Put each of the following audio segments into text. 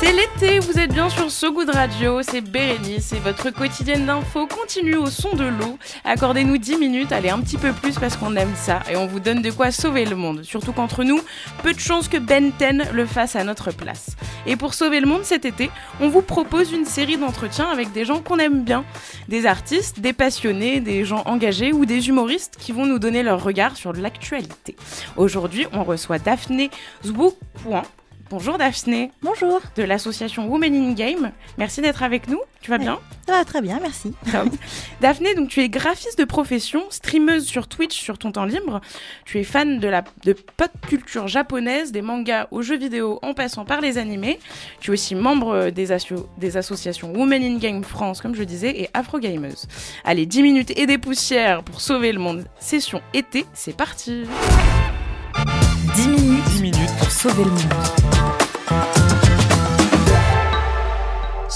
C'est l'été, vous êtes bien sur So Good Radio, c'est Bérénice et votre quotidienne d'info continue au son de l'eau. Accordez-nous 10 minutes, allez un petit peu plus parce qu'on aime ça et on vous donne de quoi sauver le monde. Surtout qu'entre nous, peu de chances que Ben 10 le fasse à notre place. Et pour sauver le monde cet été, on vous propose une série d'entretiens avec des gens qu'on aime bien. Des artistes, des passionnés, des gens engagés ou des humoristes qui vont nous donner leur regard sur l'actualité. Aujourd'hui, on reçoit Daphné Zwoukouan Bonjour Daphné. Bonjour. De l'association Women in Game. Merci d'être avec nous. Tu vas bien Ça va très bien, merci. Daphné, donc tu es graphiste de profession, streameuse sur Twitch sur ton temps libre. Tu es fan de la de pop culture japonaise, des mangas aux jeux vidéo en passant par les animés. Tu es aussi membre des, des associations Women in Game France, comme je disais, et Afro Gameuse. Allez, 10 minutes et des poussières pour sauver le monde. Session été, c'est parti. 10 minutes, 10 minutes pour sauver le monde.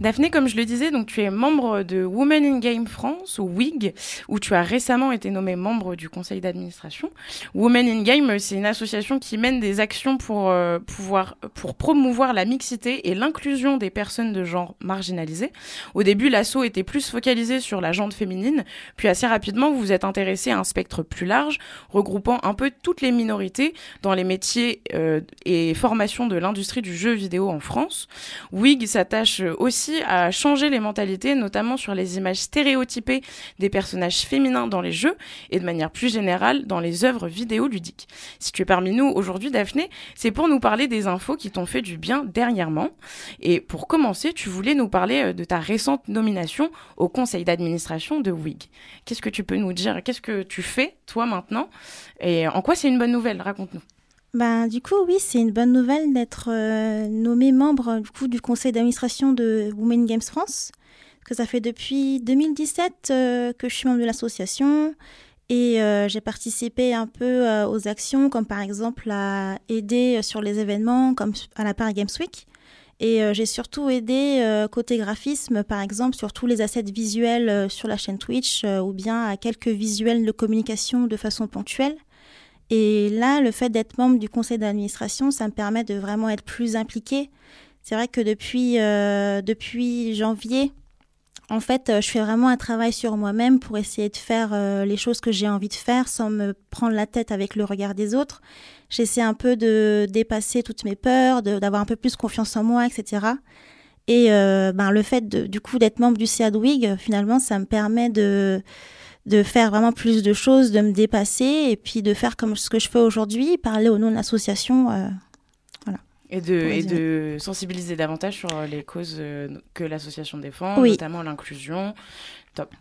Daphné, comme je le disais, donc tu es membre de Women in Game France, ou WIG, où tu as récemment été nommée membre du conseil d'administration. Women in Game, c'est une association qui mène des actions pour euh, pouvoir pour promouvoir la mixité et l'inclusion des personnes de genre marginalisées. Au début, l'asso était plus focalisé sur la gente féminine, puis assez rapidement, vous vous êtes intéressé à un spectre plus large, regroupant un peu toutes les minorités dans les métiers euh, et formations de l'industrie du jeu vidéo en France. WIG s'attache aussi à changer les mentalités, notamment sur les images stéréotypées des personnages féminins dans les jeux et de manière plus générale dans les œuvres vidéoludiques. Si tu es parmi nous aujourd'hui, Daphné, c'est pour nous parler des infos qui t'ont fait du bien dernièrement. Et pour commencer, tu voulais nous parler euh, de ta récente nomination au conseil d'administration de WIG. Qu'est-ce que tu peux nous dire? Qu'est-ce que tu fais, toi, maintenant? Et en quoi c'est une bonne nouvelle? Raconte-nous. Ben, du coup, oui, c'est une bonne nouvelle d'être euh, nommé membre du, coup, du conseil d'administration de Women Games France. que ça fait depuis 2017 euh, que je suis membre de l'association et euh, j'ai participé un peu aux actions, comme par exemple à aider sur les événements, comme à la Paris Games Week. Et j'ai surtout aidé côté graphisme, par exemple, sur tous les assets visuels sur la chaîne Twitch ou bien à quelques visuels de communication de façon ponctuelle. Et là, le fait d'être membre du conseil d'administration, ça me permet de vraiment être plus impliquée. C'est vrai que depuis, euh, depuis janvier, en fait, euh, je fais vraiment un travail sur moi-même pour essayer de faire euh, les choses que j'ai envie de faire sans me prendre la tête avec le regard des autres. J'essaie un peu de dépasser toutes mes peurs, d'avoir un peu plus confiance en moi, etc. Et ben, le fait de, du coup d'être membre du CADWIG, finalement, ça me permet de de faire vraiment plus de choses, de me dépasser et puis de faire comme ce que je fais aujourd'hui, parler au nom de l'association. Euh, voilà. Et de, et de sensibiliser davantage sur les causes euh, que l'association défend, notamment l'inclusion. Top.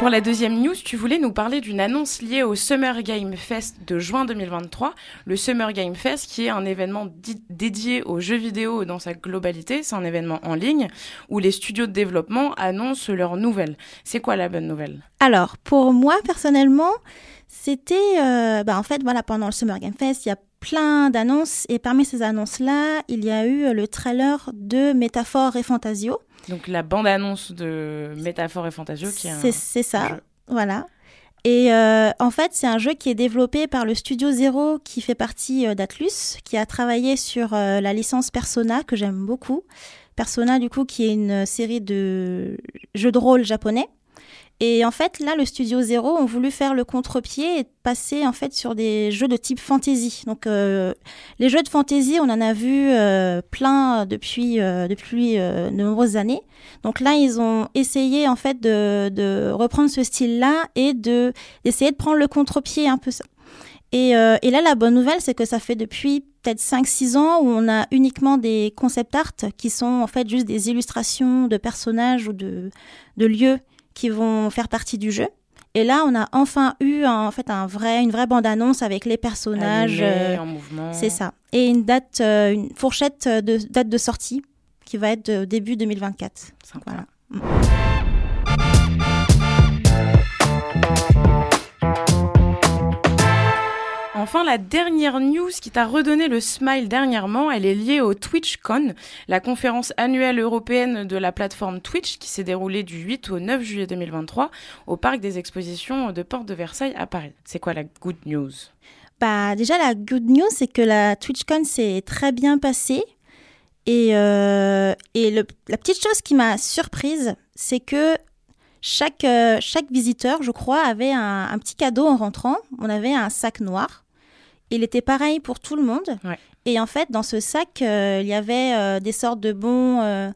Pour la deuxième news, tu voulais nous parler d'une annonce liée au Summer Game Fest de juin 2023. Le Summer Game Fest, qui est un événement dédié aux jeux vidéo dans sa globalité, c'est un événement en ligne où les studios de développement annoncent leurs nouvelles. C'est quoi la bonne nouvelle? Alors, pour moi personnellement, c'était, euh, bah en fait, voilà, pendant le Summer Game Fest, il y a plein d'annonces et parmi ces annonces-là, il y a eu le trailer de Métaphore et Fantasio. Donc la bande-annonce de Métaphore et Fantasio qui est C'est ça, voilà. Et euh, en fait, c'est un jeu qui est développé par le studio Zero qui fait partie euh, d'Atlus, qui a travaillé sur euh, la licence Persona, que j'aime beaucoup. Persona, du coup, qui est une série de jeux de rôle japonais. Et en fait, là, le studio Zero ont voulu faire le contre-pied et passer en fait sur des jeux de type fantasy. Donc, euh, les jeux de fantasy, on en a vu euh, plein depuis euh, depuis de nombreuses années. Donc là, ils ont essayé en fait de, de reprendre ce style-là et de d'essayer de prendre le contre-pied un peu ça. Et, et là, la bonne nouvelle, c'est que ça fait depuis peut-être 5-6 ans où on a uniquement des concept art qui sont en fait juste des illustrations de personnages ou de, de lieux qui vont faire partie du jeu. Et là, on a enfin eu en fait un vrai, une vraie bande-annonce avec les personnages. Euh, en mouvement. c'est ça. Et une date, euh, une fourchette de date de sortie qui va être de début 2024. Sympa. Voilà. Enfin, la dernière news qui t'a redonné le smile dernièrement, elle est liée au TwitchCon, la conférence annuelle européenne de la plateforme Twitch qui s'est déroulée du 8 au 9 juillet 2023 au parc des expositions de Porte de Versailles à Paris. C'est quoi la good news? Bah, déjà, la good news, c'est que la TwitchCon s'est très bien passée. Et, euh, et la petite chose qui m'a surprise, c'est que chaque, euh, chaque visiteur, je crois, avait un petit cadeau en rentrant. On avait un sac noir. Il était pareil pour tout le monde. Ouais. Et en fait, dans ce sac, euh, il y avait euh, des sortes de bons, euh,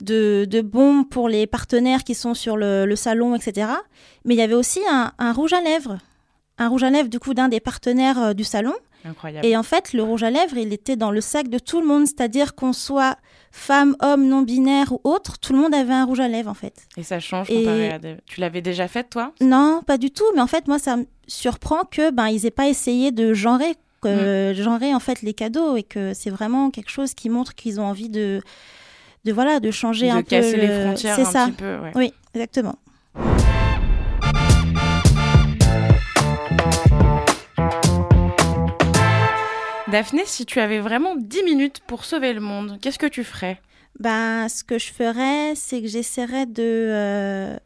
de, de bons pour les partenaires qui sont sur le, le salon, etc. Mais il y avait aussi un, un rouge à lèvres. Un rouge à lèvres, du coup, d'un des partenaires du salon. Incroyable. Et en fait, le rouge à lèvres, il était dans le sac de tout le monde, c'est-à-dire qu'on soit femme, homme, non-binaire ou autre, tout le monde avait un rouge à lèvres en fait. Et ça change Et- comparé à des- Tu l'avais déjà fait, toi? Non, pas du tout, mais en fait, moi, ça surprend que ben ils aient pas essayé de genrer, que, genrer en fait les cadeaux et que c'est vraiment quelque chose qui montre qu'ils ont envie de, de voilà, de changer De un peu. les le- frontières C'est un ça. petit peu. ouais. Oui, exactement. Daphné, si tu avais vraiment 10 minutes pour sauver le monde, qu'est-ce que tu ferais? Ben, ce que je ferais, c'est que j'essaierais de euh,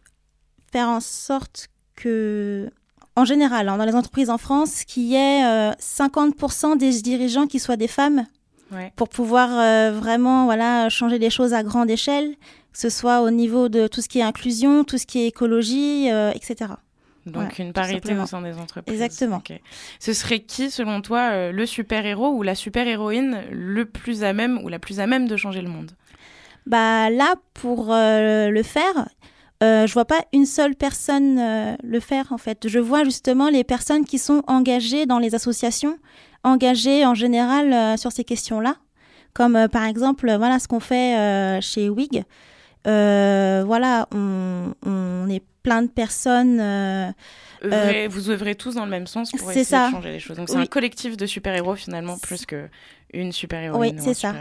faire en sorte que, en général, hein, dans les entreprises en France, qu'il y ait euh, 50% des dirigeants qui soient des femmes Ouais. pour pouvoir euh, vraiment voilà, changer les choses à grande échelle, que ce soit au niveau de tout ce qui est inclusion, tout ce qui est écologie, euh, etc. Donc une parité au sein des entreprises. Exactement. Ce serait qui, selon toi, euh, le super-héros ou la super-héroïne le plus à même ou la plus à même de changer le monde? Bah là, pour euh, le faire, euh, je vois pas une seule personne euh, le faire en fait. Je vois justement les personnes qui sont engagées dans les associations, engagées en général euh, sur ces questions-là, comme euh, par exemple, voilà ce qu'on fait chez WIG. Voilà, on, on est plein de personnes. euh, Œuvrez- Vous œuvrez tous dans le même sens pour essayer ça. de changer les choses. Donc c'est Oui. un collectif de super-héros finalement, plus que une super-héroïne Oui, ou c'est ça.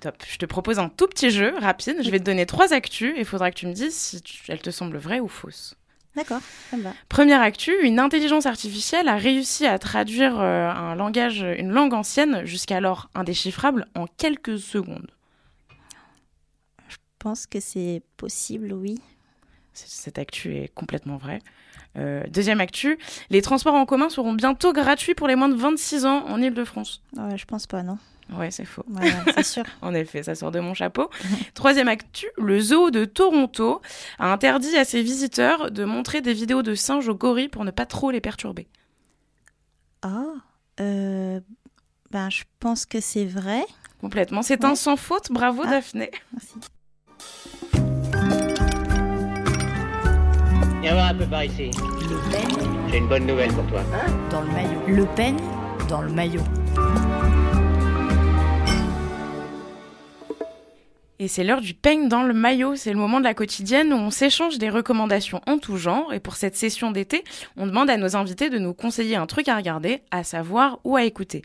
Top. Je te propose un tout petit jeu rapide. Je vais te donner trois actus et il faudra que tu me dises si tu- elles te semblent vraies ou fausses. D'accord, ça me va. Première actu, une intelligence artificielle a réussi à traduire euh, un langage, une langue ancienne, jusqu'alors indéchiffrable, en quelques secondes. Je pense que c'est possible, oui. Cette actu est complètement vraie. Euh, deuxième actu, les transports en commun seront bientôt gratuits pour les moins de 26 ans en Ile-de-France. Ouais, je pense pas, non. Ouais, c'est faux. Ouais, c'est sûr. En effet, ça sort de mon chapeau. Troisième actu, le zoo de Toronto a interdit à ses visiteurs de montrer des vidéos de singes aux gorilles pour ne pas trop les perturber. Ah, euh, ben, je pense que c'est vrai. Complètement. C'est un sans faute. Bravo, Ah. Daphné. Merci. Viens voir un peu par ici. Le peigne J'ai une bonne nouvelle pour toi. dans le maillot. Le peigne dans le maillot. Et c'est l'heure du peigne dans le maillot. C'est le moment de la quotidienne où on s'échange des recommandations en tout genre. Et pour cette session d'été, on demande à nos invités de nous conseiller un truc à regarder, à savoir ou à écouter.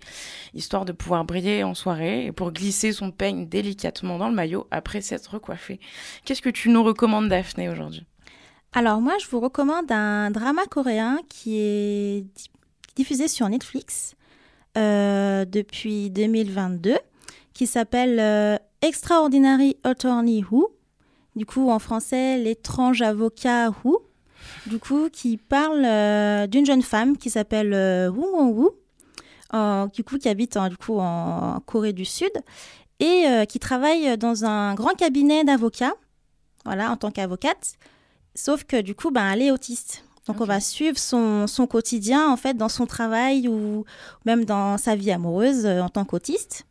Histoire de pouvoir briller en soirée et pour glisser son peigne délicatement dans le maillot après s'être recoiffé. Qu'est-ce que tu nous recommandes, Daphné, aujourd'hui? Alors moi, je vous recommande un drama coréen qui est di- diffusé sur Netflix euh, depuis 2022, qui s'appelle euh, Extraordinary Attorney Who. Du coup, en français, l'étrange avocat Who. Du coup, qui parle euh, d'une jeune femme qui s'appelle Woo Won Woo, du coup, qui habite en, du coup, en Corée du Sud et qui travaille dans un grand cabinet d'avocats, voilà, en tant qu'avocate. Sauf que du coup, ben, elle est autiste. Donc, on va suivre son, son quotidien, en fait, dans son travail ou même dans sa vie amoureuse euh, en tant qu'autiste.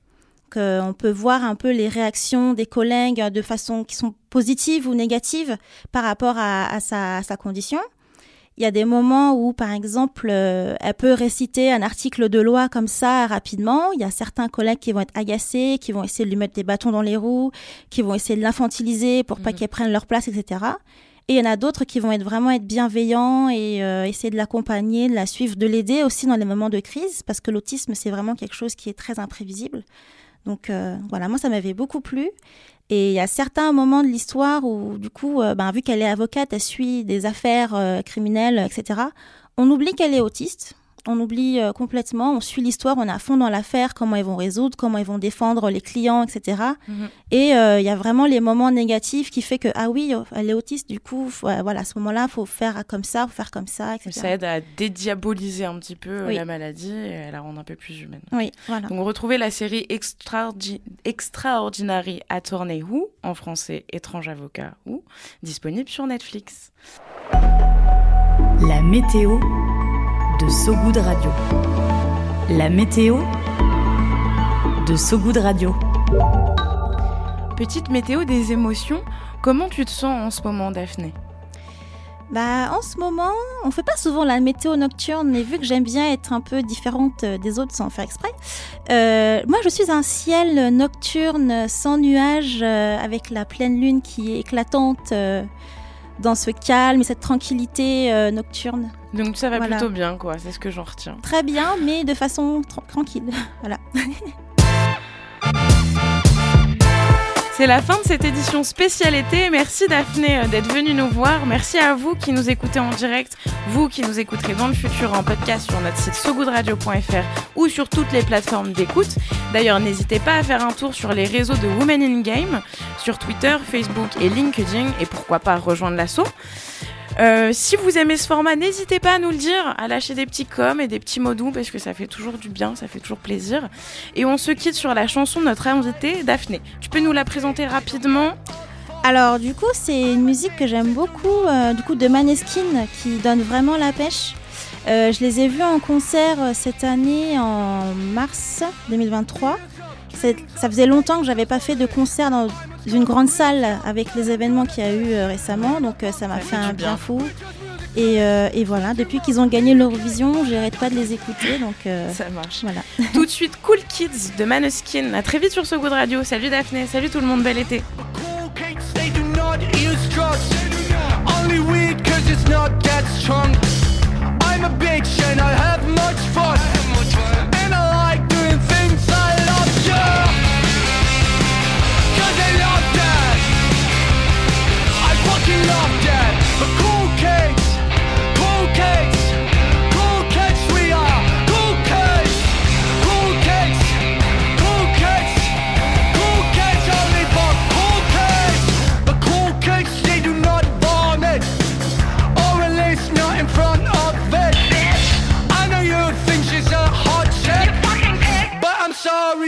Que on peut voir un peu les réactions des collègues euh, de façon qui sont positives ou négatives par rapport à, à sa, à sa condition. Il y a des moments où, par exemple, euh, elle peut réciter un article de loi comme ça rapidement. Il y a certains collègues qui vont être agacés, qui vont essayer de lui mettre des bâtons dans les roues, qui vont essayer de l'infantiliser pour pas Mhm. qu'elle prenne leur place, etc. Et il y en a d'autres qui vont être vraiment être bienveillants et euh, essayer de l'accompagner, de la suivre, de l'aider aussi dans les moments de crise, parce que l'autisme, c'est vraiment quelque chose qui est très imprévisible. Donc euh, voilà, moi, ça m'avait beaucoup plu. Et il y a certains moments de l'histoire où, du coup, euh, ben, vu qu'elle est avocate, elle suit des affaires criminelles, etc. On oublie qu'elle est autiste. On oublie euh, complètement. On suit l'histoire, on est à fond dans l'affaire, comment ils vont résoudre, comment ils vont défendre les clients, etc. Mhm. Et euh, il y a vraiment les moments négatifs qui fait que ah oui, oh, elle est autiste. Du coup, faut- euh, voilà, à ce moment-là, faut faire comme ça, faut faire comme ça, etc. Ça aide à dédiaboliser un petit peu euh, Oui. la maladie et à la rendre un peu plus humaine. Oui, voilà. Donc retrouvez la série Extraordi- Extraordinary Attorney Who, en français Étrange avocat Who, disponible sur Netflix. La météo de So Good Radio. La météo de So Good Radio. Petite météo des émotions, comment tu te sens en ce moment Daphné? Bah, en ce moment, on fait pas souvent la météo nocturne, mais vu que j'aime bien être un peu différente euh, des autres sans faire exprès, euh, moi je suis un ciel nocturne sans nuages, euh, avec la pleine lune qui est éclatante euh, dans ce calme et cette tranquillité euh, nocturne. Donc ça va Voilà. plutôt bien quoi, c'est ce que j'en retiens. Très bien, mais de façon tra- tranquille. voilà. C'est la fin de cette édition spéciale été. Merci Daphné euh, d'être venue nous voir. Merci à vous qui nous écoutez en direct, vous qui nous écouterez dans le futur en podcast sur notre site sogoodradio.fr ou sur toutes les plateformes d'écoute. D'ailleurs, n'hésitez pas à faire un tour sur les réseaux de Women in Game, sur Twitter, Facebook et LinkedIn, et pourquoi pas rejoindre l'assaut. Euh, si vous aimez ce format, n'hésitez pas à nous le dire, à lâcher des petits coms et des petits mots doux parce que ça fait toujours du bien, ça fait toujours plaisir. Et on se quitte sur la chanson de notre invitée, Daphné. Tu peux nous la présenter rapidement? Alors du coup, c'est une musique que j'aime beaucoup, euh, du coup de Maneskin, qui donne vraiment la pêche. Euh, je les ai vus en concert cette année en mars 2023. Ça faisait longtemps que j'avais pas fait de concert dans une grande salle avec les événements qu'il y a eu euh, récemment, donc euh, ça m'a fait, un bien. fou. Et, euh, et voilà, depuis qu'ils ont gagné l'Eurovision, j'arrête pas de les écouter, donc euh, Ça marche. voilà. Tout de suite, Cool Kids de Maneskin. À très vite sur ce goût de radio. Salut Daphné, salut tout le monde, bel été. They do not use drugs. Only weed cause it's not that strong. I'm a bitch and I have much fun.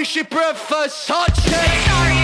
She prefers hot chicks.